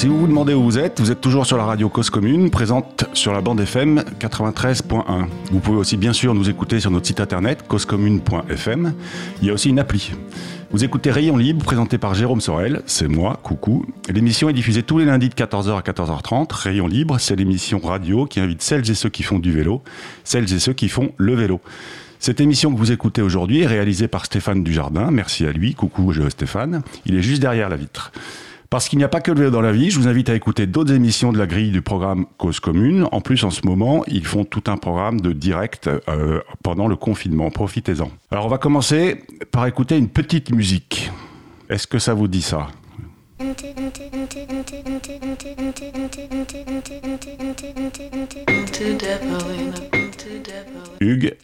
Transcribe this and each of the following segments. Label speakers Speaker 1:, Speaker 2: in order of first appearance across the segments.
Speaker 1: Si vous vous demandez où vous êtes, vous êtes toujours sur la radio Cause Commune, présente sur la bande FM 93.1. Vous pouvez aussi bien sûr nous écouter sur notre site internet causecommune.fm. Il y a aussi une appli. Vous écoutez Rayon Libre, présenté par Jérôme Sorel, c'est moi, coucou. L'émission est diffusée tous les lundis de 14h à 14h30. Rayon Libre, c'est l'émission radio qui invite celles et ceux qui font du vélo, celles et ceux qui font le vélo. Cette émission que vous écoutez aujourd'hui est réalisée par Stéphane Dujardin. Merci à lui. Coucou Stéphane. Il est juste derrière la vitre. Parce qu'il n'y a pas que le vélo dans la vie, je vous invite à écouter d'autres émissions de la grille du programme Cause Commune. En plus, en ce moment, ils font tout un programme de direct euh, pendant le confinement. Profitez-en. Alors, on va commencer par écouter une petite musique. Est-ce que ça vous dit ça? Hugues,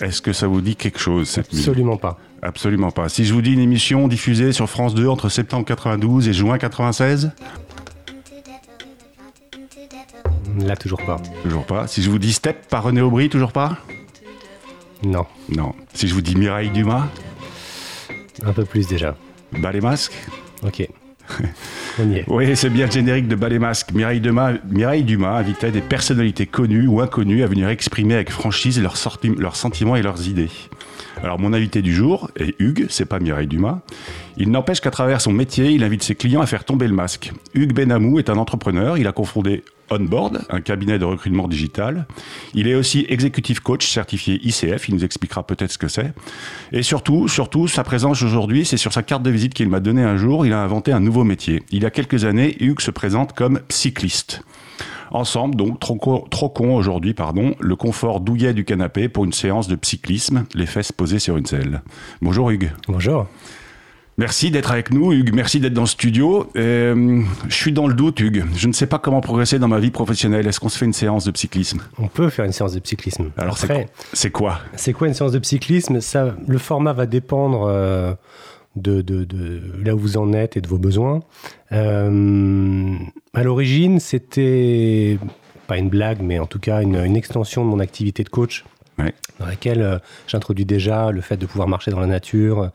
Speaker 1: est-ce que ça vous dit quelque chose cette
Speaker 2: Absolument pas.
Speaker 1: Absolument pas. Si je vous dis une émission diffusée sur France 2 entre septembre 92 et juin 96
Speaker 2: Là, toujours pas.
Speaker 1: Toujours pas. Si je vous dis Step par René Aubry, toujours pas
Speaker 2: Non.
Speaker 1: Non. Si je vous dis Mireille Dumas
Speaker 2: Un peu plus déjà.
Speaker 1: Bas les masques
Speaker 2: Ok.
Speaker 1: Oui, c'est bien le générique de Bas les masques. Mireille Dumas, invitait des personnalités connues ou inconnues à venir exprimer avec franchise leurs sentiments et leurs idées. Alors mon invité du jour est Hugues, c'est pas Mireille Dumas. Il n'empêche qu'à travers son métier, il invite ses clients à faire tomber le masque. Hugues Benamou est un entrepreneur, il a confondé Onboard, un cabinet de recrutement digital. Il est aussi executive coach certifié ICF, il nous expliquera peut-être ce que c'est. Et surtout, surtout, sa présence aujourd'hui, c'est sur sa carte de visite qu'il m'a donnée un jour, il a inventé un nouveau métier. Il y a quelques années, Hugues se présente comme cycliste. Ensemble, donc, trop, con aujourd'hui, pardon, le confort douillet du canapé pour une séance de cyclisme, les fesses posées sur une selle. Bonjour Hugues.
Speaker 2: Bonjour.
Speaker 1: Merci d'être avec nous, Hugues. Merci d'être dans le studio. Euh, je suis dans le doute, Hugues. Je ne sais pas comment progresser dans ma vie professionnelle. Est-ce qu'on se fait une séance de cyclisme?
Speaker 2: On peut faire une séance de cyclisme.
Speaker 1: Alors, c'est quoi?
Speaker 2: C'est quoi? une séance de cyclisme? Ça, Le format va dépendre euh, de, là où vous en êtes et de vos besoins. Euh, à l'origine, c'était pas une blague, mais en tout cas une, extension de mon activité de coach, dans laquelle euh, j'introduis déjà le fait de pouvoir marcher dans la nature,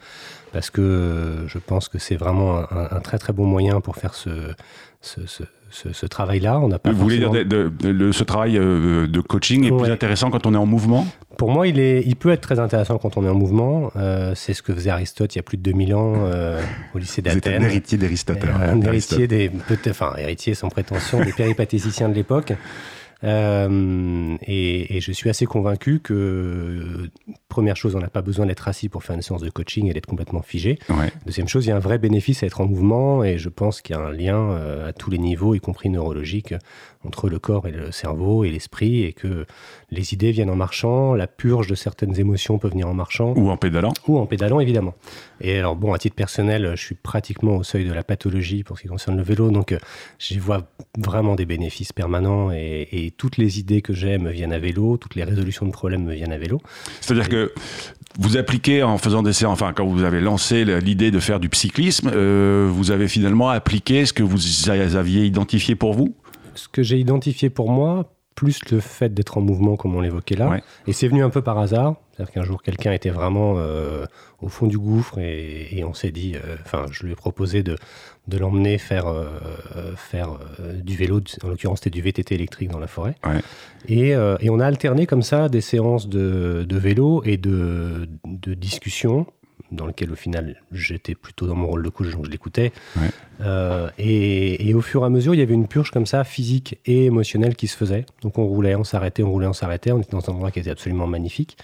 Speaker 2: parce que je pense que c'est vraiment un, très très bon moyen pour faire ce, ce, travail-là.
Speaker 1: On pas Vous voulez dire de, ce travail euh, de coaching est plus intéressant quand on est en mouvement
Speaker 2: Pour moi, il, est, il peut être très intéressant quand on est en mouvement. Euh, c'est ce que faisait Aristote il y a plus de 2000 ans euh, au lycée d'Athènes.
Speaker 1: Vous un héritier d'Aristote.
Speaker 2: Un héritier des, enfin héritier sans prétention des péripatéticiens de l'époque. Euh, et, je suis assez convaincu que, première chose, on n'a pas besoin d'être assis pour faire une séance de coaching et d'être complètement figé. Deuxième chose, il y a un vrai bénéfice à être en mouvement et je pense qu'il y a un lien euh, à tous les niveaux, y compris neurologique, entre le corps et le cerveau et l'esprit et que les idées viennent en marchant, la purge de certaines émotions peut venir en marchant.
Speaker 1: Ou en pédalant.
Speaker 2: Ou en pédalant, évidemment. Et alors, bon, à titre personnel, je suis pratiquement au seuil de la pathologie pour ce qui concerne le vélo, donc euh, j'y vois vraiment des bénéfices permanents et, toutes les idées que j'ai me viennent à vélo, toutes les résolutions de problèmes me viennent à vélo.
Speaker 1: C'est-à-dire que vous appliquez en faisant des séances, enfin, quand vous avez lancé l'idée de faire du cyclisme, euh, vous avez finalement appliqué ce que vous aviez identifié pour vous?
Speaker 2: Ce que j'ai identifié pour moi, plus le fait d'être en mouvement, comme on l'évoquait là. Et c'est venu un peu par hasard. C'est-à-dire qu'un jour, quelqu'un était vraiment euh, au fond du gouffre et, on s'est dit, euh, enfin, je lui ai proposé de, de l'emmener faire, euh, faire du vélo, en l'occurrence, c'était du VTT électrique dans la forêt. Et, et, on a alterné comme ça des séances de, de vélo et de, de discussion dans lequel au final j'étais plutôt dans mon rôle de coach, donc je l'écoutais. Euh, et, au fur et à mesure, il y avait une purge comme ça, physique et émotionnelle qui se faisait. Donc on roulait, on s'arrêtait, on roulait, on s'arrêtait. On était dans un endroit qui était absolument magnifique.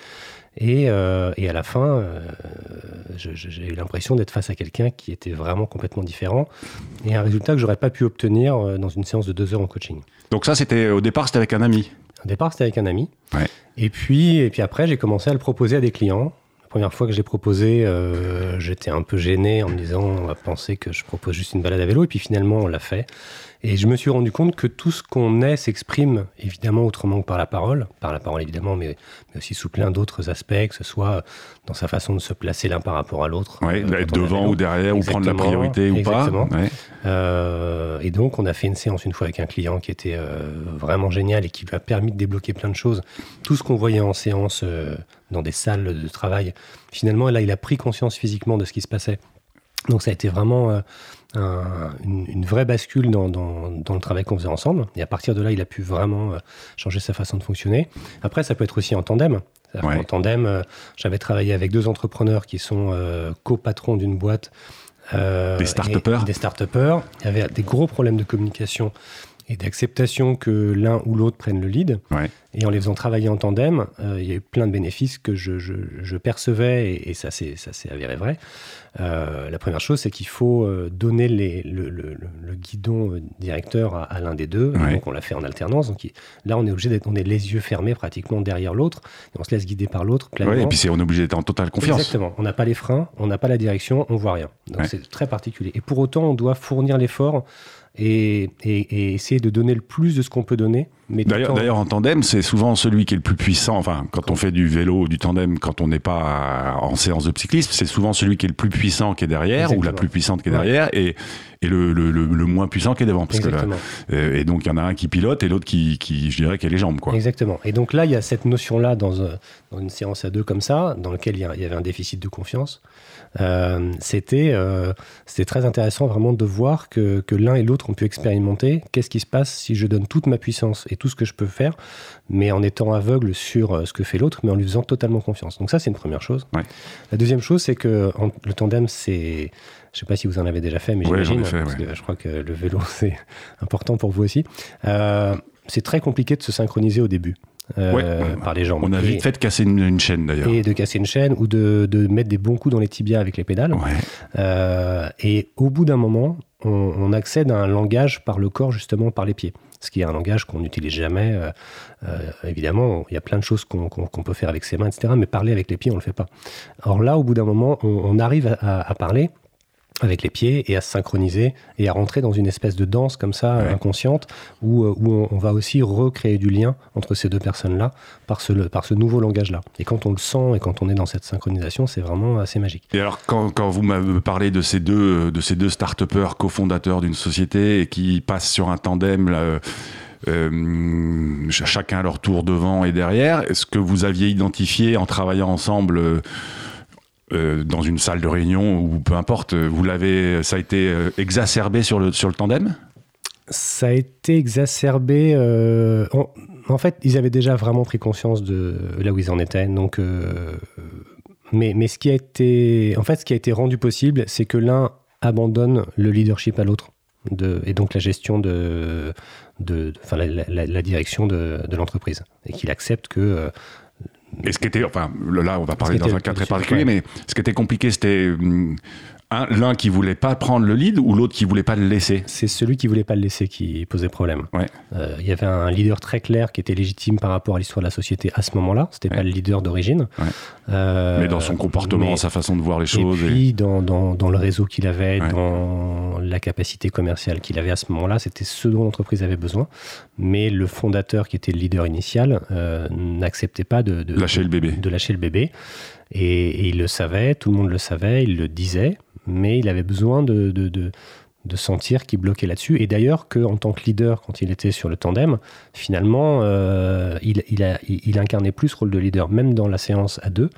Speaker 2: Et, euh, à la fin, euh, j'ai eu l'impression d'être face à quelqu'un qui était vraiment complètement différent et un résultat que j'aurais pas pu obtenir dans une séance de deux heures en coaching.
Speaker 1: Donc ça, c'était au départ, c'était avec un ami.
Speaker 2: Au départ, c'était avec un ami. Et puis, et puis après, j'ai commencé à le proposer à des clients. La première fois que j'ai proposé, euh, j'étais un peu gêné en me disant on va penser que je propose juste une balade à vélo. Et puis finalement, on l'a fait. Et je me suis rendu compte que tout ce qu'on est s'exprime évidemment autrement que par la parole, par la parole évidemment, mais, mais aussi sous plein d'autres aspects, que ce soit dans sa façon de se placer l'un par rapport à l'autre.
Speaker 1: Oui, euh, être devant ou derrière, ou prendre la priorité ou pas.
Speaker 2: Euh, et donc, on a fait une séance une fois avec un client qui était euh, vraiment génial et qui lui a permis de débloquer plein de choses. Tout ce qu'on voyait en séance dans des salles de travail, finalement, là, il a pris conscience physiquement de ce qui se passait. Donc ça a été vraiment une, vraie bascule dans, le travail qu'on faisait ensemble. Et à partir de là, il a pu vraiment changer sa façon de fonctionner. Après, ça peut être aussi en tandem. En tandem, j'avais travaillé avec deux entrepreneurs qui sont copatrons d'une boîte.
Speaker 1: des start-upers.
Speaker 2: Des start-upers. Il y avait des gros problèmes de communication et d'acceptation que l'un ou l'autre prenne le lead. Et en les faisant travailler en tandem, euh, il y a eu plein de bénéfices que je, je, percevais, et, ça s'est avéré vrai. Euh, la première chose, c'est qu'il faut euh, donner les, le, le, le, guidon directeur à, l'un des deux. Donc on l'a fait en alternance. Donc là, on est obligé d'être, on est les yeux fermés pratiquement derrière l'autre, et on se laisse guider par l'autre.
Speaker 1: et puis on est obligé d'être en totale confiance.
Speaker 2: Exactement. On n'a pas les freins, on n'a pas la direction, on voit rien. Donc c'est très particulier. Et pour autant, on doit fournir l'effort et, essayer de donner le plus de ce qu'on peut donner.
Speaker 1: D'ailleurs, en... tandem, c'est souvent celui qui est le plus puissant. Enfin, quand on fait du vélo, du tandem, quand on n'est pas en séance de cyclisme, c'est souvent celui qui est le plus puissant qui est derrière ou la plus puissante qui est derrière et, et le, le, le, moins puissant qui est devant. Parce que et donc, il y en a un qui pilote et l'autre qui, qui, je dirais, qui a les jambes. Quoi.
Speaker 2: Exactement. Et donc là, il y a cette notion-là dans, euh, dans, une séance à deux comme ça, dans laquelle il y avait un déficit de confiance. Euh, c'était euh, c'était très intéressant vraiment de voir que, que l'un et l'autre ont pu expérimenter qu'est-ce qui se passe si je donne toute ma puissance et tout ce que je peux faire, mais en étant aveugle sur euh, ce que fait l'autre, mais en lui faisant totalement confiance. Donc ça, c'est une première chose. La deuxième chose, c'est que le tandem, c'est... Je ne sais pas si vous en avez déjà fait, mais j'imagine, parce que je crois que le vélo, c'est important pour vous aussi. c'est très compliqué de se synchroniser au début. Euh, par les jambes.
Speaker 1: On a vite fait de casser une, chaîne d'ailleurs.
Speaker 2: Et de casser une chaîne ou de, de, mettre des bons coups dans les tibias avec les pédales. Euh, et au bout d'un moment, on, accède à un langage par le corps, justement par les pieds. Qui est un langage qu'on n'utilise jamais. Euh, évidemment, il y a plein de choses qu'on peut faire avec ses mains, etc. Mais parler avec les pieds, on ne le fait pas. Or là, au bout d'un moment, on, arrive à parler avec les pieds et à se synchroniser et à rentrer dans une espèce de danse comme ça inconsciente où, euh, où on, va aussi recréer du lien entre ces deux personnes-là par ce, par ce nouveau langage-là. Et quand on le sent et quand on est dans cette synchronisation, c'est vraiment assez magique.
Speaker 1: Et alors quand, quand vous m'avez parlé de ces deux, de ces deux start-upers cofondateurs d'une société et qui passent sur un tandem là, euh, chacun à leur tour devant et derrière, est-ce que vous aviez identifié en travaillant ensemble euh, euh, dans une salle de réunion ou peu importe, vous l'avez, ça a été euh, exacerbé sur le, sur le tandem?
Speaker 2: Ça a été exacerbé. Euh, en, fait, ils avaient déjà vraiment pris conscience de là où ils en étaient. Donc, mais, mais ce qui a été, en fait, ce qui a été rendu possible, c'est que l'un abandonne le leadership à l'autre. De, et donc la gestion de, de, la, la, direction de, de l'entreprise et qu'il accepte que
Speaker 1: et ce qui était, enfin, là, on va parler dans un cas très particulier, mais ce qui était compliqué, c'était hum, l'un qui voulait pas prendre le lead ou l'autre qui voulait pas le laisser
Speaker 2: C'est celui qui voulait pas le laisser qui posait problème. Euh, il y avait un leader très clair qui était légitime par rapport à l'histoire de la société à ce moment-là. C'était pas le leader d'origine.
Speaker 1: Euh, mais dans son comportement, sa façon de voir les choses.
Speaker 2: Et puis Dans, dans, dans, le réseau qu'il avait, dans la capacité commerciale qu'il avait à ce moment-là, c'était ce dont l'entreprise avait besoin. Mais le fondateur qui était le leader initial euh, n'acceptait pas de, de,
Speaker 1: lâcher le bébé.
Speaker 2: De lâcher le bébé. Et, et, il le savait, tout le monde le savait, il le disait mais il avait besoin de, de, de, sentir qu'il bloquait là-dessus. Et d'ailleurs, qu'en tant que leader, quand il était sur le tandem, finalement, euh, il, il, incarnait plus ce rôle de leader, même dans la séance à deux,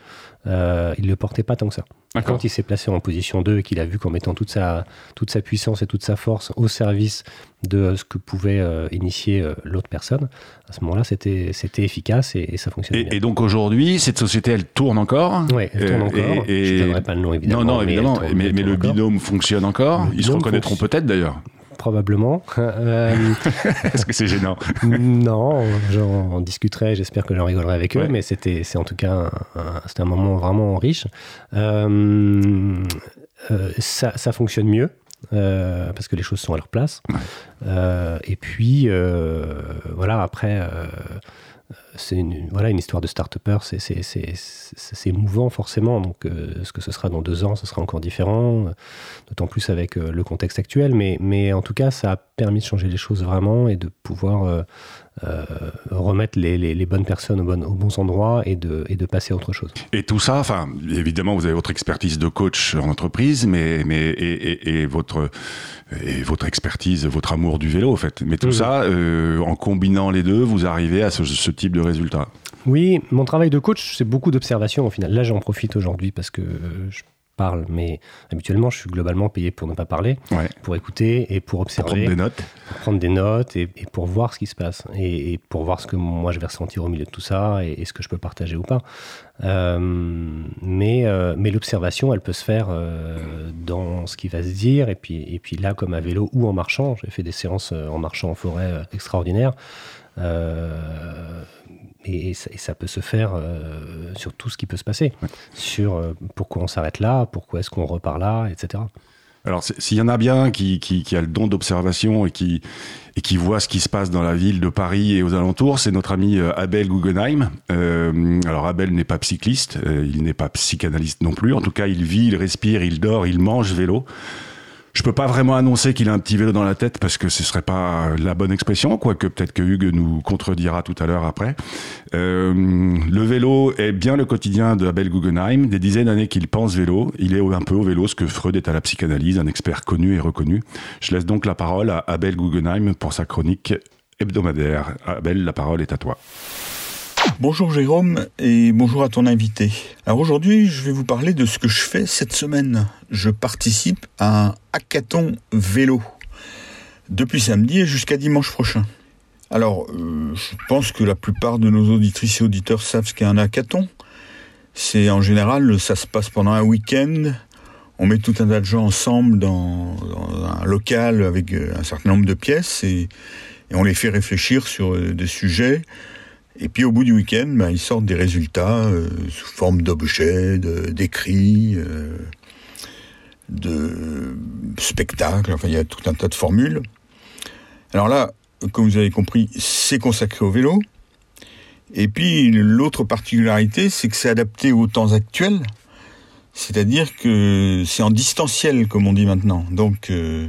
Speaker 2: euh, il ne le portait pas tant que ça. Quand il s'est placé en position 2 et qu'il a vu qu'en mettant toute sa, toute sa puissance et toute sa force au service de ce que pouvait euh, initier euh, l'autre personne, à ce moment-là, c'était, c'était efficace et, ça fonctionnait
Speaker 1: et,
Speaker 2: bien.
Speaker 1: Et donc aujourd'hui, cette société, elle tourne encore?
Speaker 2: Oui, elle tourne encore. Et, Je ne donnerai pas le nom, évidemment.
Speaker 1: Non, non, évidemment. Mais, mais, le binôme fonctionne encore. Ils se reconnaîtront peut-être d'ailleurs
Speaker 2: probablement.
Speaker 1: Euh, Est-ce que c'est gênant
Speaker 2: Non, j'en discuterai, j'espère que j'en rigolerai avec eux, mais c'était, c'est en tout cas un, un moment vraiment riche. Euh, euh, ça, ça, fonctionne mieux. parce que les choses sont à leur place. et puis, voilà, après, c'est une, voilà, une histoire de start-upper, c'est émouvant forcément. Donc, euh, ce que ce sera dans deux ans, ce sera encore différent, d'autant plus avec euh, le contexte actuel. Mais, mais en tout cas, ça a permis de changer les choses vraiment et de pouvoir euh, euh, remettre les, les, bonnes personnes aux, aux, bons endroits et de, et de passer à autre chose.
Speaker 1: Et tout ça, enfin, évidemment, vous avez votre expertise de coach en entreprise, mais, mais et, et, votre et votre expertise, votre amour du vélo, en fait. Mais tout ça, euh, en combinant les deux, vous arrivez à ce, ce type de résultat.
Speaker 2: Oui, mon travail de coach, c'est beaucoup d'observation au final. Là, j'en profite aujourd'hui parce que je parle, mais habituellement, je suis globalement payé pour ne pas parler, pour écouter et pour observer.
Speaker 1: prendre des notes.
Speaker 2: Pour prendre des notes et, pour voir ce qui se passe et, pour voir ce que moi je vais ressentir au milieu de tout ça et, ce que je peux partager ou pas. Euh, mais euh, mais l'observation, elle peut se faire euh, dans ce qui va se dire et puis, et puis là, comme à vélo ou en marchant, j'ai fait des séances en marchant en forêt extraordinaires. Et, ça, peut se faire euh, sur tout ce qui peut se passer, sur euh, pourquoi on s'arrête là, pourquoi est-ce qu'on repart là, etc.
Speaker 1: Alors, s'il y en a bien qui, qui, a le don d'observation et qui, et qui voit ce qui se passe dans la ville de Paris et aux alentours, c'est notre ami euh, Abel Guggenheim. alors, Abel n'est pas cycliste, il n'est pas psychanalyste non plus. En tout cas, il vit, il respire, il dort, il mange vélo. Je peux pas vraiment annoncer qu'il a un petit vélo dans la tête parce que ce serait pas la bonne expression, quoique peut-être que Hugues nous contredira tout à l'heure après. Euh, le vélo est bien le quotidien de Abel Guggenheim. Des dizaines d'années qu'il pense vélo. Il est un peu au vélo ce que Freud est à la psychanalyse, un expert connu et reconnu. Je laisse donc la parole à Abel Guggenheim pour sa chronique hebdomadaire. Abel, la parole est à toi.
Speaker 3: Bonjour Jérôme et bonjour à ton invité. Alors aujourd'hui, je vais vous parler de ce que je fais cette semaine. Je participe à un hackathon vélo depuis samedi jusqu'à dimanche prochain. Alors, euh, je pense que la plupart de nos auditrices et auditeurs savent ce qu'est un hackathon. C'est en général, ça se passe pendant un week-end. On met tout un tas de gens ensemble dans, un local avec euh, un certain nombre de pièces et, et on les fait réfléchir sur euh, des sujets et puis au bout du week-end, ben, ils sortent des résultats euh, sous forme d'objets, d'écrits, euh, de spectacles, enfin il y a tout un tas de formules. Alors là, comme vous avez compris, c'est consacré au vélo. Et puis l'autre particularité, c'est que c'est adapté aux temps actuels. C'est-à-dire que c'est en distanciel, comme on dit maintenant. Donc euh,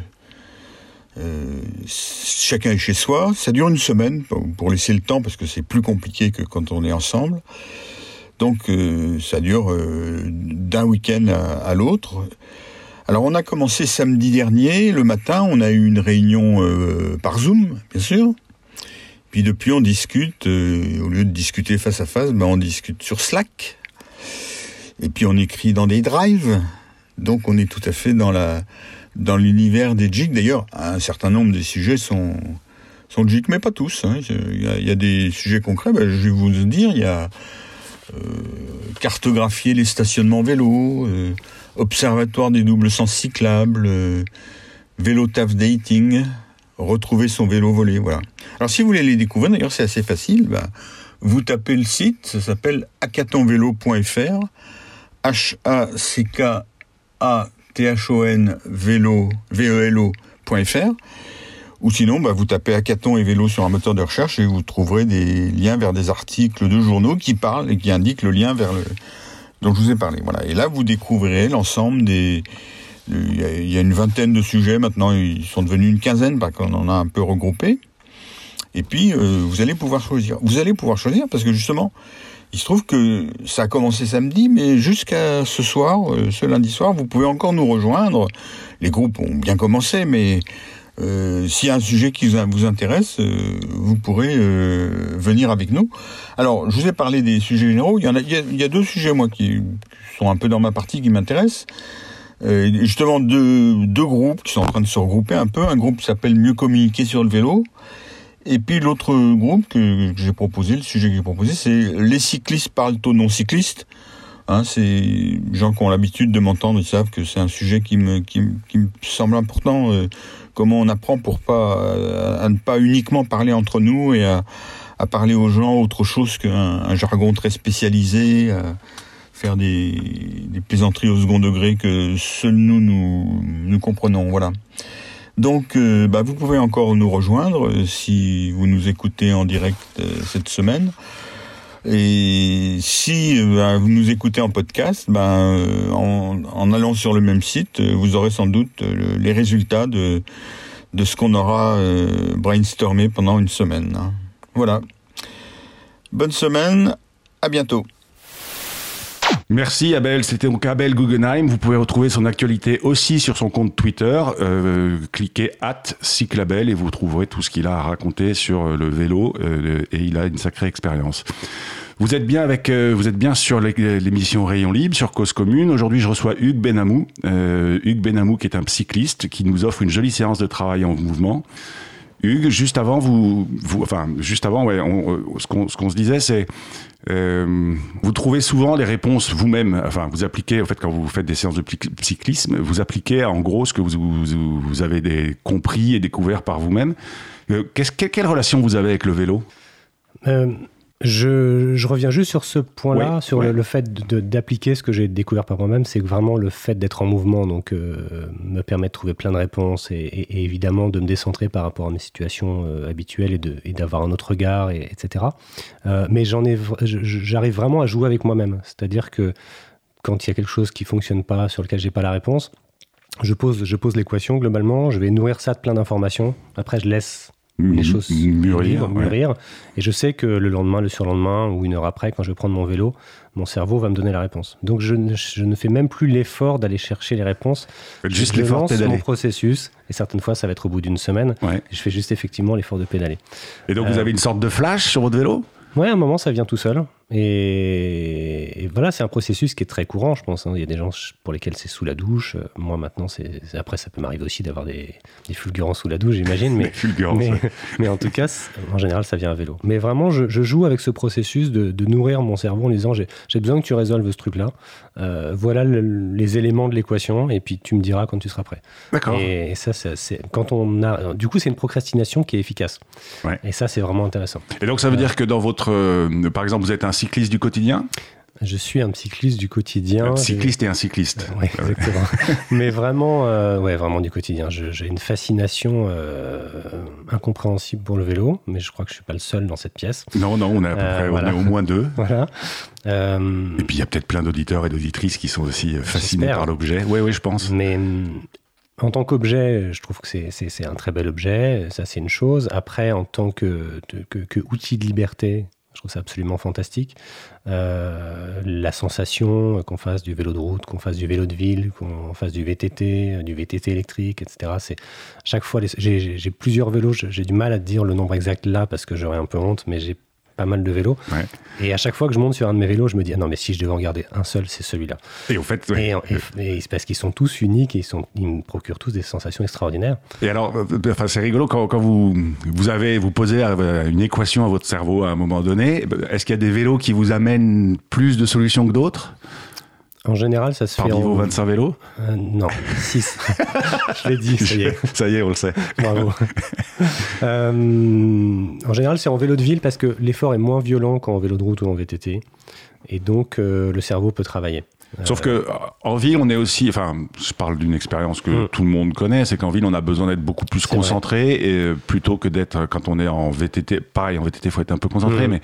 Speaker 3: euh, chacun est chez soi. Ça dure une semaine pour laisser le temps parce que c'est plus compliqué que quand on est ensemble. Donc euh, ça dure euh, d'un week-end à, l'autre. Alors on a commencé samedi dernier, le matin, on a eu une réunion par Zoom, bien sûr. Puis depuis on discute, au lieu de discuter face à face, ben, on discute sur Slack. Et puis on écrit dans des drives. Donc on est tout à fait dans la dans l'univers des jigs. D'ailleurs, un certain nombre des sujets sont, sont jigs, mais pas tous. Hein. Il, y a, des sujets concrets, ben, je vais vous dire, il y a euh, cartographier les stationnements vélos, euh, observatoire des doubles sens cyclables, euh, vélo taf dating, retrouver son vélo volé, voilà. Alors si vous voulez les découvrir, d'ailleurs c'est assez facile, ben, vous tapez le site, ça s'appelle hackathonvélo.fr, H-A-C-K-A thon vélo velo.fr ou sinon bah, vous tapez hackathon et vélo sur un moteur de recherche et vous trouverez des liens vers des articles de journaux qui parlent et qui indiquent le lien vers le dont je vous ai parlé. Voilà. Et là vous découvrirez l'ensemble des il y, a une vingtaine de sujets maintenant, ils sont devenus une quinzaine parce qu'on en a un peu regroupé. Et puis euh, vous allez pouvoir choisir. Vous allez pouvoir choisir parce que justement il se trouve que ça a commencé samedi, mais jusqu'à ce soir, euh, ce lundi soir, vous pouvez encore nous rejoindre. Les groupes ont bien commencé, mais euh, s'il y a un sujet qui vous intéresse, euh, vous pourrez venir avec nous. Alors, je vous ai parlé des sujets généraux. Il y, en a, il y a, deux sujets, moi, qui sont un peu dans ma partie, qui m'intéressent. justement, deux, deux groupes qui sont en train de se regrouper un peu. Un groupe s'appelle Mieux communiquer sur le vélo et puis l'autre groupe que, j'ai proposé, le sujet que j'ai proposé, c'est les cyclistes parlent aux non-cyclistes. Hein, c'est gens qui ont l'habitude de m'entendre, ils savent que c'est un sujet qui me, qui, me semble important. Euh, comment on apprend pour pas à, ne pas uniquement parler entre nous et à, à parler aux gens autre chose qu'un jargon très spécialisé, à faire des, des plaisanteries au second degré que seuls nous nous, nous comprenons. Voilà. Donc, euh, bah, vous pouvez encore nous rejoindre euh, si vous nous écoutez en direct euh, cette semaine. Et si bah, vous nous écoutez en podcast, bah, en, allant sur le même site, vous aurez sans doute les résultats de, ce qu'on aura brainstormé pendant une semaine. Hein. Voilà. Bonne semaine, à bientôt.
Speaker 1: Merci Abel, c'était donc Abel Guggenheim. Vous pouvez retrouver son actualité aussi sur son compte Twitter. Euh, cliquez at Cyclabel et vous trouverez tout ce qu'il a à raconter sur le vélo euh, et il a une sacrée expérience. Vous êtes bien avec, euh, vous êtes bien sur l'émission Rayon Libre sur Cause Commune. Aujourd'hui, je reçois Hugues Benamou. Euh, Hugues Benamou, qui est un cycliste, qui nous offre une jolie séance de travail en mouvement. Hugues, juste avant, vous, vous enfin, juste avant, on, ce qu'on se disait, c'est euh, vous trouvez souvent les réponses vous-même. Enfin, vous appliquez, en fait, quand vous faites des séances de cyclisme, vous appliquez en gros ce que vous, avez compris et découvert par vous-même. Euh, quelle, relation vous avez avec le vélo?
Speaker 2: Euh, je, je, reviens juste sur ce point-là, sur Le, fait d'appliquer ce que j'ai découvert par moi-même, c'est vraiment le fait d'être en mouvement, donc euh, me permet de trouver plein de réponses et, évidemment de me décentrer par rapport à mes situations euh, habituelles et d'avoir un autre regard, et, etc. Euh, mais j'en ai, j'arrive vraiment à jouer avec moi-même, c'est-à-dire que quand il y a quelque chose qui fonctionne pas, sur lequel j'ai pas la réponse, je pose, je pose l'équation globalement, je vais nourrir ça de plein d'informations. Après, je laisse les choses mûrir, mûrir. Et je sais que le lendemain, le surlendemain ou une heure après, quand je vais prendre mon vélo, mon cerveau va me donner la réponse. Donc je ne, je ne fais même plus l'effort d'aller chercher les réponses.
Speaker 1: Juste l'effort
Speaker 2: de mon processus. Et certaines fois, ça va être au bout d'une semaine. je fais juste effectivement l'effort de pédaler.
Speaker 1: Et donc vous euh, avez une sorte de flash sur votre vélo?
Speaker 2: Ouais, à un moment, ça vient tout seul. Et, voilà, c'est un processus qui est très courant, je pense. Hein. Il y a des gens pour lesquels c'est sous la douche. Moi, maintenant, c'est après, ça peut m'arriver aussi d'avoir des, des fulgurances sous la douche, j'imagine. Mais, mais, mais, en tout cas, en général, ça vient à vélo. Mais vraiment, je, joue avec ce processus de, nourrir mon cerveau en disant j'ai besoin que tu résolves ce truc-là. Euh, voilà les éléments de l'équation, et puis tu me diras quand tu seras prêt.
Speaker 1: D'accord.
Speaker 2: Et, ça, c'est quand on a. Du coup, c'est une procrastination qui est efficace. Et ça, c'est vraiment intéressant.
Speaker 1: Et donc, ça veut dire que dans votre. Euh, par exemple, vous êtes un cycliste du quotidien?
Speaker 2: Je suis un cycliste du quotidien.
Speaker 1: Un cycliste et un cycliste.
Speaker 2: Oui, exactement. Mais vraiment, euh, ouais, vraiment du quotidien. J'ai une fascination euh, incompréhensible pour le vélo, mais je crois que je suis pas le seul dans cette pièce.
Speaker 1: Non, non, on est, à peu euh, près, on est au moins deux.
Speaker 2: Voilà.
Speaker 1: et puis il y a peut-être plein d'auditeurs et d'auditrices qui sont aussi fascinés par l'objet. Oui, oui, je pense.
Speaker 2: Mais en tant qu'objet, je trouve que c'est un très bel objet. Ça, c'est une chose. Après, en tant que, que, que outil de liberté, je trouve ça absolument fantastique. Euh, la sensation qu'on fasse du vélo de route, qu'on fasse du vélo de ville, qu'on fasse du VTT, du VTT électrique, etc. C'est chaque fois, j'ai plusieurs vélos. J'ai du mal à dire le nombre exact là parce que j'aurais un peu honte, mais j'ai pas mal de vélos. Et à chaque fois que je monte sur un de mes vélos, je me dis, ah non, mais si je devais en garder un seul, c'est celui-là.
Speaker 1: Et au fait,
Speaker 2: et, et, parce qu'ils sont tous uniques et ils, sont, ils me procurent tous des sensations extraordinaires.
Speaker 1: Et alors, euh, enfin, c'est rigolo quand, quand, vous, vous avez, vous posez euh, une équation à votre cerveau à un moment donné. Est-ce qu'il y a des vélos qui vous amènent plus de solutions que d'autres?
Speaker 2: En général, ça se fait.
Speaker 1: niveau 25 vélos
Speaker 2: euh, Non, 6. je l'ai dit, ça y est.
Speaker 1: Ça y est, on le sait.
Speaker 2: Bravo. euh, en général, c'est en vélo de ville parce que l'effort est moins violent qu'en vélo de route ou en VTT. Et donc, euh, le cerveau peut travailler.
Speaker 1: Sauf que en ville, on est aussi, enfin, je parle d'une expérience que mm. tout le monde connaît, c'est qu'en ville, on a besoin d'être beaucoup plus concentré et plutôt que d'être quand on est en VTT. Pareil, en VTT, il faut être un peu concentré, mm. mais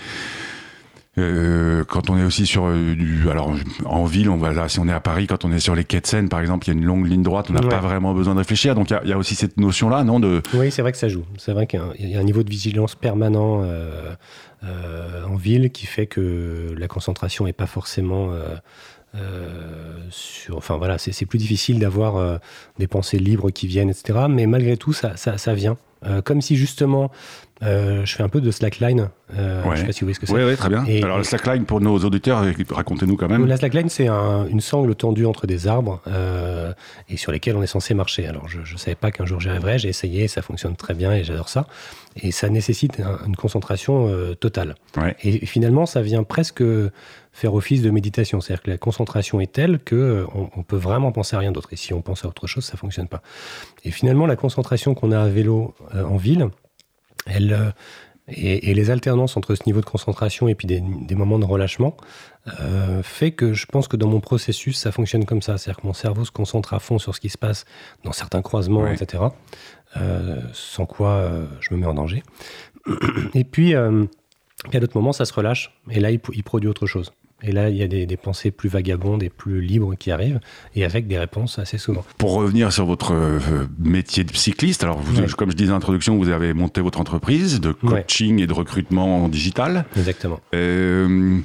Speaker 1: euh, quand on est aussi sur euh, du, alors en ville, on va là, si on est à Paris, quand on est sur les quais de Seine, par exemple, il y a une longue ligne droite, on n'a pas vraiment besoin de réfléchir. Donc il y, y, a aussi cette notion-là, non de...
Speaker 2: Oui, c'est vrai que ça joue. C'est vrai qu'il y, a un niveau de vigilance permanent euh, en ville qui fait que la concentration n'est pas forcément sur, enfin voilà, c'est plus difficile d'avoir des pensées libres qui viennent, etc. Mais malgré tout, ça, ça, ça vient. Comme si justement euh, je fais un peu de slackline. Euh, Je sais pas si vous voyez ce que c'est.
Speaker 1: Oui, ouais, très bien. Alors, la slackline, pour nos auditeurs, racontez-nous quand même.
Speaker 2: La slackline, c'est un, une sangle tendue entre des arbres euh, et sur lesquels on est censé marcher. Alors, je ne savais pas qu'un jour j'y arriverais. J'ai essayé, ça fonctionne très bien et j'adore ça. Et ça nécessite une concentration euh, totale.
Speaker 1: Ouais.
Speaker 2: Et finalement, ça vient presque faire office de méditation. C'est-à-dire que la concentration est telle que euh, on, on, peut vraiment penser à rien d'autre. Et si on pense à autre chose, ça fonctionne pas. Et finalement, la concentration qu'on a à vélo euh, en ville, elle, euh, et, les alternances entre ce niveau de concentration et puis des, moments de relâchement euh, fait que je pense que dans mon processus, ça fonctionne comme ça. C'est-à-dire que mon cerveau se concentre à fond sur ce qui se passe dans certains croisements, etc. Euh, sans quoi je me mets en danger. Et puis, à d'autres moments, ça se relâche. Et là, il produit autre chose. Et là, il y a des, pensées plus vagabondes et plus libres qui arrivent, et avec des réponses assez souvent.
Speaker 1: Pour revenir sur votre euh, métier de cycliste, alors comme je disais en introduction, vous avez monté votre entreprise de coaching et de recrutement digital.
Speaker 2: Exactement.
Speaker 1: Euh,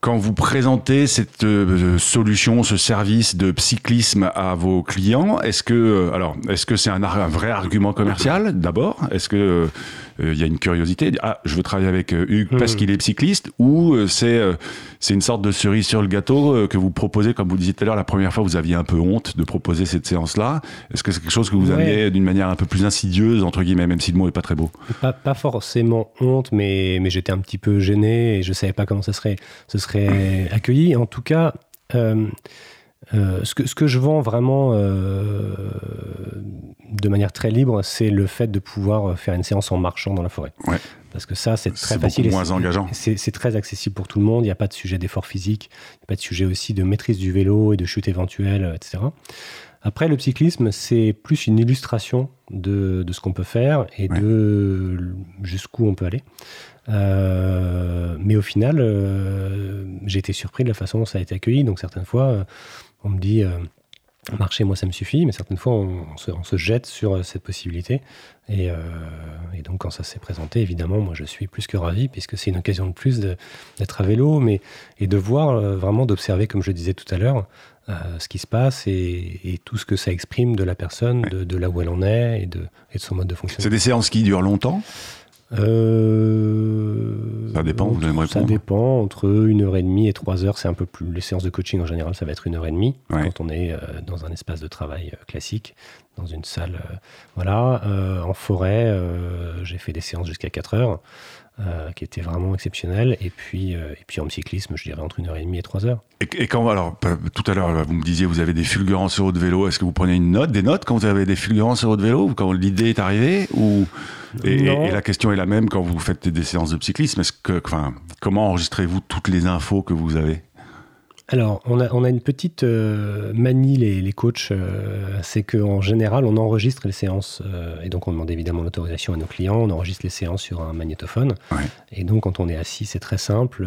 Speaker 1: quand vous présentez cette euh, solution, ce service de cyclisme à vos clients, est-ce que, alors, est-ce que c'est un, vrai argument commercial d'abord? Est-ce que il y a une curiosité Ah, je veux travailler avec Hugues parce qu'il est cycliste Ou c'est c'est une sorte de cerise sur le gâteau que vous proposez, comme vous disiez tout à l'heure, la première fois vous aviez un peu honte de proposer cette séance-là. Est-ce que c'est quelque chose que vous aviez d'une manière un peu plus insidieuse entre guillemets, même si le mot est pas très beau?
Speaker 2: Pas, pas forcément honte, mais mais j'étais un petit peu gêné et je savais pas comment ça serait, ce serait accueilli. En tout cas, euh, euh, ce, que, ce que je vends vraiment euh, de manière très libre, c'est le fait de pouvoir faire une séance en marchant dans la forêt. Parce que ça, c'est très facile.
Speaker 1: C'est moins engageant.
Speaker 2: C'est très accessible pour tout le monde. Il n'y a pas de sujet d'effort physique. Il n'y a pas de sujet aussi de maîtrise du vélo et de chute éventuelle, etc. Après, le cyclisme, c'est plus une illustration de, de ce qu'on peut faire et de jusqu'où on peut aller. Euh, mais au final, euh, j'ai été surpris de la façon dont ça a été accueilli. Donc certaines fois, euh, on me dit marcher, moi ça me suffit, mais certaines fois on, se, jette sur cette possibilité. Et, donc quand ça s'est présenté, évidemment, moi je suis plus que ravi, puisque c'est une occasion de plus d'être à vélo, mais et de voir vraiment, d'observer, comme je disais tout à l'heure, ce qui se passe et, tout ce que ça exprime de la personne, de, là où elle en est et de, et de son mode de fonctionnement.
Speaker 1: C'est des séances qui durent longtemps?
Speaker 2: Euh,
Speaker 1: ça dépend, vous
Speaker 2: allez Ça dépend, entre une heure et demie et trois heures, c'est un peu plus. Les séances de coaching en général, ça va être une heure et demie quand on est euh, dans un espace de travail euh, classique, dans une salle. voilà. en forêt, j'ai fait des séances jusqu'à 4 heures. Euh, qui était vraiment exceptionnel. Et puis, euh, et puis en cyclisme, je dirais entre une heure et demie et trois heures.
Speaker 1: Et, quand, alors, tout à l'heure, vous me disiez, vous avez des fulgurances sur votre vélo. Est-ce que vous prenez une note, des notes quand vous avez des fulgurances sur votre vélo, quand l'idée est arrivée ou... Et, et, la question est la même quand vous faites des séances de cyclisme. Est-ce que, enfin, comment enregistrez-vous toutes les infos que vous avez?
Speaker 2: Alors, on a, on a, une petite euh, manie, les, les coachs, euh, c'est qu'en général, on enregistre les séances, euh, et donc on demande évidemment l'autorisation à nos clients, on enregistre les séances sur un magnétophone, et donc quand on est assis, c'est très simple,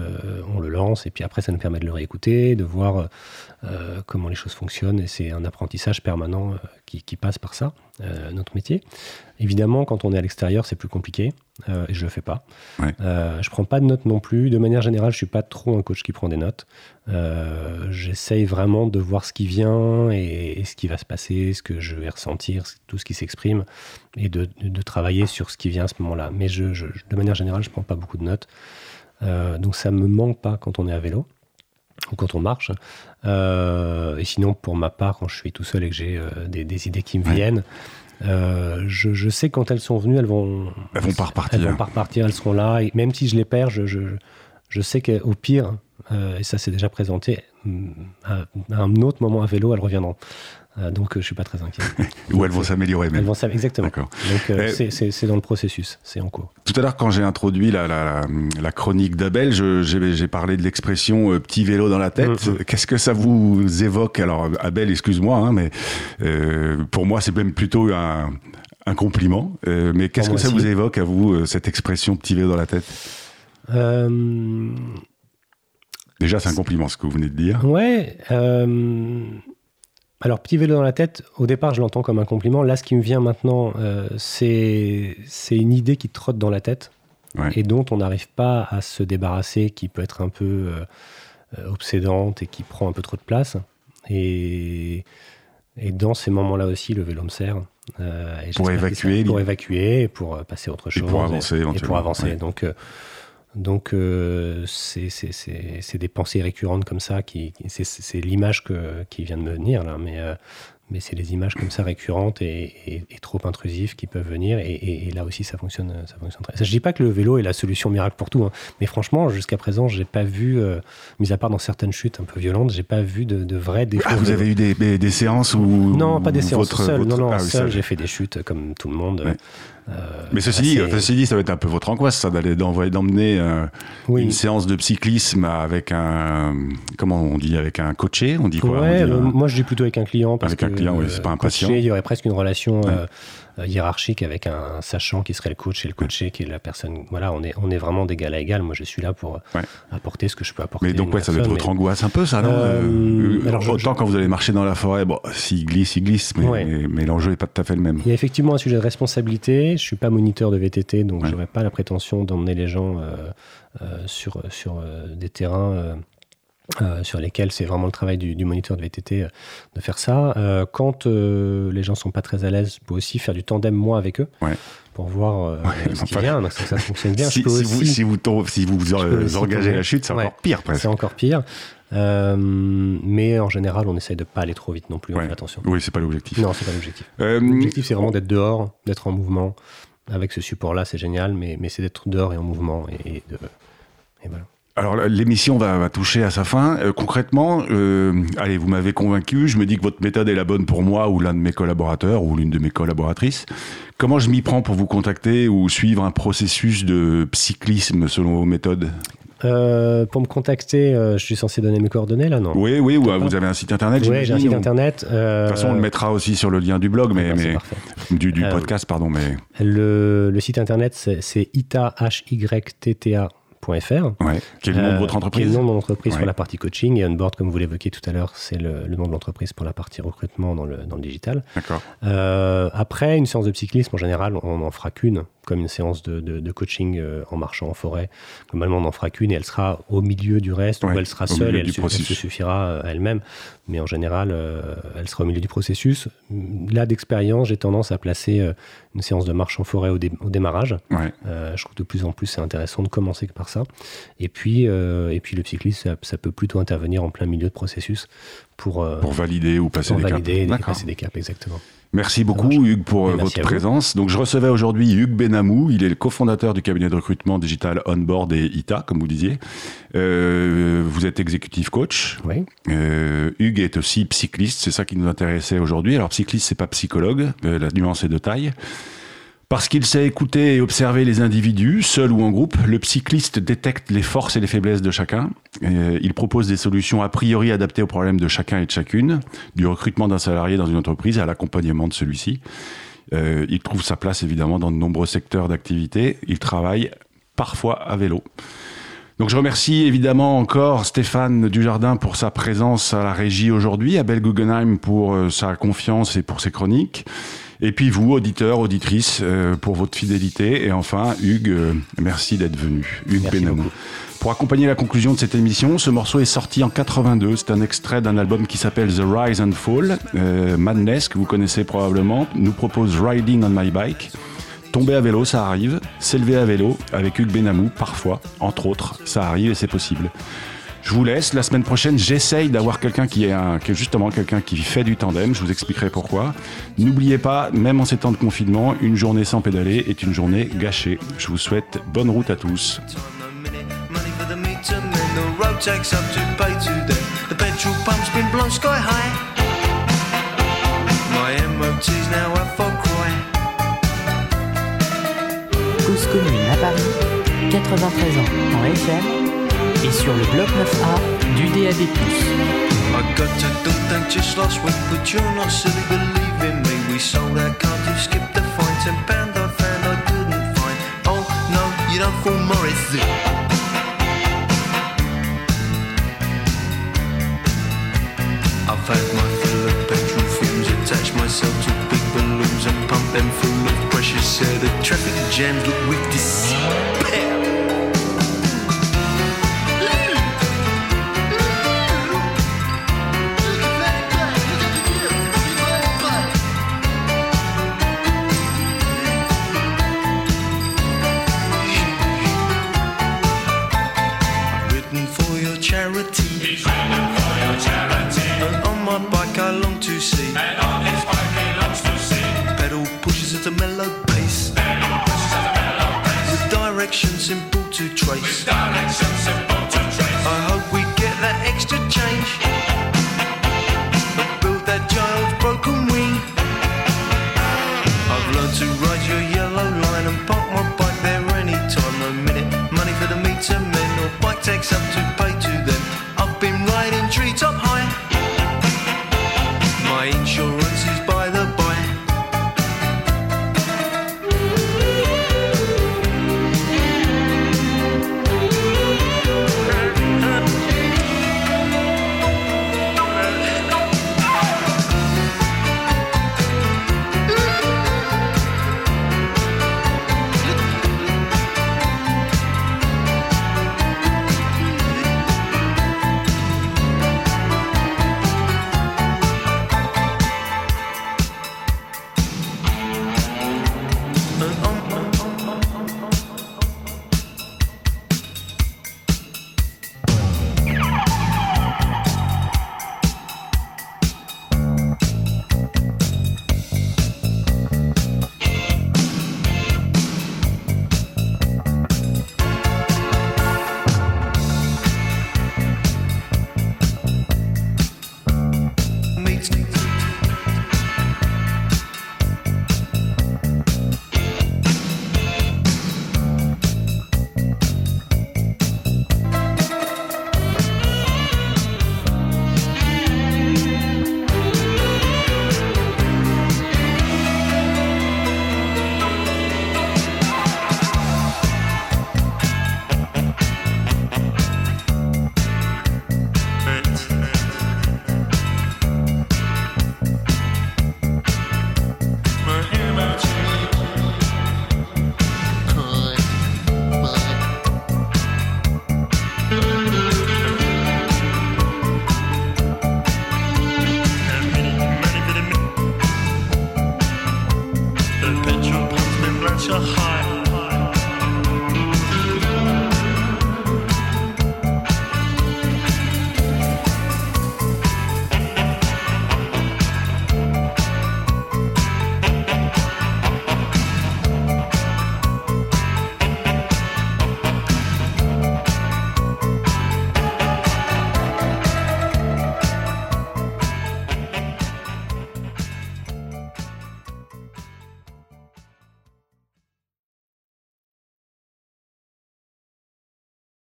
Speaker 2: on le lance, et puis après, ça nous permet de le réécouter, de voir comment les choses fonctionnent, et c'est un apprentissage permanent qui, qui, passe par ça, notre métier. Évidemment, quand on est à l'extérieur, c'est plus compliqué. Euh, et je le fais pas. Ouais. Euh, je prends pas de notes non plus. De manière générale, je suis pas trop un coach qui prend des notes. Euh, j'essaye vraiment de voir ce qui vient et, ce qui va se passer, ce que je vais ressentir, tout ce qui s'exprime, et de, travailler sur ce qui vient à ce moment-là. Mais je, de manière générale, je prends pas beaucoup de notes. donc ça me manque pas quand on est à vélo ou quand on marche. Et sinon, pour ma part, quand je suis tout seul et que j'ai des, idées qui me viennent, euh, je, je, sais quand elles sont venues, elles vont.
Speaker 1: Elles vont pas repartir.
Speaker 2: Elles vont pas repartir, elles seront là. Et même si je les perds, je, je, je sais qu'au pire, euh, et ça s'est déjà présenté, à, un autre moment à vélo, elles reviendront. Euh, donc je suis pas très inquiet.
Speaker 1: Ou elles vont s'améliorer même.
Speaker 2: Elles vont exactement. Donc c'est dans le processus, c'est en cours.
Speaker 1: Tout à l'heure, quand j'ai introduit la, la, la chronique d'Abel, j'ai parlé de l'expression petit vélo dans la tête. Mm-hmm. Qu'est-ce que ça vous évoque? Alors Abel, excuse-moi, hein, mais pour moi c'est même plutôt un, un compliment. mais qu'est-ce que ça vous évoque à vous cette expression petit vélo dans la tête? Déjà, c'est un compliment ce que vous venez de dire.
Speaker 2: Ouais. Euh, alors, petit vélo dans la tête, au départ, je l'entends comme un compliment. Là, ce qui me vient maintenant, euh, c'est une idée qui trotte dans la tête et dont on n'arrive pas à se débarrasser, qui peut être un peu euh, obsédante et qui prend un peu trop de place. Et, et dans ces moments-là aussi, le vélo me sert.
Speaker 1: pour évacuer,
Speaker 2: pour évacuer, pour passer à autre chose.
Speaker 1: Et pour avancer,
Speaker 2: et, pour avancer. Donc, donc, euh, c'est des pensées récurrentes comme ça. Qui, c'est l'image qui vient de me venir là, mais euh, mais c'est les images comme ça récurrentes et, trop intrusives qui peuvent venir. Et, là aussi, ça fonctionne, ça fonctionne très. Je dis pas que le vélo est la solution miracle pour tout, hein. mais franchement, jusqu'à présent, j'ai pas vu, euh, mis à part dans certaines chutes un peu violentes, j'ai pas vu de, de vrais défauts.
Speaker 1: Ah, vous avez eu des, des, séances où
Speaker 2: non, pas des séances seules. Non, non, ah seul, j'ai fait des chutes comme tout le monde.
Speaker 1: Euh, mais ceci dit, ceci dit, ça va être un peu votre angoisse, ça, d'aller d'emmener euh, une séance de cyclisme avec un, comment on dit, avec un coaché, on dit quoi
Speaker 2: ouais, Moi, je dis plutôt avec un client parce
Speaker 1: avec un client, oui, c'est pas un patient.
Speaker 2: Il y aurait presque une relation. Euh, hiérarchique avec un sachant qui serait le coach et le coaché qui est la personne. Voilà, on est, on est vraiment d'égal à égal. Moi, je suis là pour apporter ce que je peux apporter.
Speaker 1: Mais donc, ouais, ça doit être votre angoisse un peu, ça, non euh, euh, Autant quand vous allez marcher dans la forêt, bon, s'il glisse, il glisse, mais, mais l'enjeu n'est pas tout à fait le même.
Speaker 2: Il y a effectivement un sujet de responsabilité. Je suis pas moniteur de VTT, donc je n'aurais pas la prétention d'emmener les gens sur, sur des terrains Euh, sur lesquels c'est vraiment le travail du, moniteur de VTT euh, de faire ça. Euh, quand les gens sont pas très à l'aise, je peux aussi faire du tandem moi avec eux pour voir ce qui vient. Donc ça, fonctionne bien.
Speaker 1: Si, vous, si vous, si vous, engagez la chute, c'est encore pire presque.
Speaker 2: C'est encore pire. mais en général, on essaye de pas aller trop vite non plus. attention.
Speaker 1: Oui, c'est pas l'objectif.
Speaker 2: Non, c'est pas l'objectif. L'objectif, c'est vraiment d'être dehors, d'être en mouvement. Avec ce support-là, c'est génial, mais, mais c'est d'être dehors et en mouvement et, de, et voilà.
Speaker 1: Alors l'émission va, toucher à sa fin. Euh, concrètement, euh, allez, vous m'avez convaincu. Je me dis que votre méthode est la bonne pour moi ou l'un de mes collaborateurs ou l'une de mes collaboratrices. Comment je m'y prends pour vous contacter ou suivre un processus de cyclisme selon vos méthodes?
Speaker 2: Euh, pour me contacter, je suis censé donner mes coordonnées là, non?
Speaker 1: Oui, oui, ou vous avez un site internet
Speaker 2: Oui, j'ai un site internet.
Speaker 1: De toute façon, on le mettra aussi sur le lien du blog, mais, mais du, podcast, pardon. Mais
Speaker 2: le, le site internet, c'est ita
Speaker 1: Ouais, qui est le nom de votre euh, entreprise.
Speaker 2: Qui est le nom de mon entreprise pour la partie coaching et Onboard, comme vous l'évoquiez tout à l'heure, c'est le, nom de l'entreprise pour la partie recrutement dans le, dans le digital.
Speaker 1: D'accord.
Speaker 2: Euh, après, une séance de cyclisme, en général, on n'en fera qu'une comme une séance de, de, coaching euh, en marchant en forêt. Normalement, on n'en fera qu'une et elle sera au milieu du reste, ou elle sera seule et elle, se suffira euh, à elle-même. Mais en général, euh, elle sera au milieu du processus. Là, d'expérience, j'ai tendance à placer une séance de marche en forêt au, démarrage. je trouve de plus en plus c'est intéressant de commencer par ça. Et puis, et puis le cyclisme, ça, peut plutôt intervenir en plein milieu de processus pour,
Speaker 1: pour valider ou passer
Speaker 2: pour
Speaker 1: des
Speaker 2: valider, caps. passer des caps, exactement.
Speaker 1: Merci beaucoup Hugues pour euh, votre présence. Donc je recevais aujourd'hui Hugues Benamou, il est le cofondateur du cabinet de recrutement digital Onboard et ITA, comme vous disiez. Euh, vous êtes exécutif coach.
Speaker 2: Oui.
Speaker 1: Euh, Hugues est aussi cycliste, c'est ça qui nous intéressait aujourd'hui. Alors cycliste, c'est pas psychologue, la nuance est de taille. Parce qu'il sait écouter et observer les individus, seul ou en groupe, le cycliste détecte les forces et les faiblesses de chacun. il propose des solutions a priori adaptées aux problèmes de chacun et de chacune, du recrutement d'un salarié dans une entreprise à l'accompagnement de celui-ci. Euh, il trouve sa place évidemment dans de nombreux secteurs d'activité. Il travaille parfois à vélo. Donc je remercie évidemment encore Stéphane Dujardin pour sa présence à la régie aujourd'hui, Abel Guggenheim pour euh, sa confiance et pour ses chroniques. Et puis vous, auditeurs, auditrices, euh, pour votre fidélité. Et enfin, Hugues, euh, merci d'être venu. Hugues Benamou. Pour accompagner la conclusion de cette émission, ce morceau est sorti en 82. C'est un extrait d'un album qui s'appelle The Rise and Fall. Euh, Madness, que vous connaissez probablement, nous propose Riding on My Bike. Tomber à vélo, ça arrive. S'élever à vélo, avec Hugues Benamou, parfois, entre autres, ça arrive et c'est possible. Je vous laisse. La semaine prochaine, j'essaye d'avoir quelqu'un qui est, justement quelqu'un qui fait du tandem. Je vous expliquerai pourquoi. N'oubliez pas, même en ces temps de confinement, une journée sans pédaler est une journée gâchée. Je vous souhaite bonne route à tous.
Speaker 4: À Paris, 93 ans en FM et sur le bloc 9A du DAB+. I got to do thank just last week, but you're not silly believing me. We sold our car to skip the fine, ten pound I found I couldn't find. Oh no, you don't fool Morris. I've had my fill of petrol fumes, attached myself to big balloons and pump them full of precious air. The traffic jams look with despair. charity. He's training for your charity. And on my bike I long to see. And on his bike he longs to see. Pedal pushes at a mellow pace. Pedal pushes at a mellow pace. With direction simple to trace. With direction simple to trace. I hope we get that extra.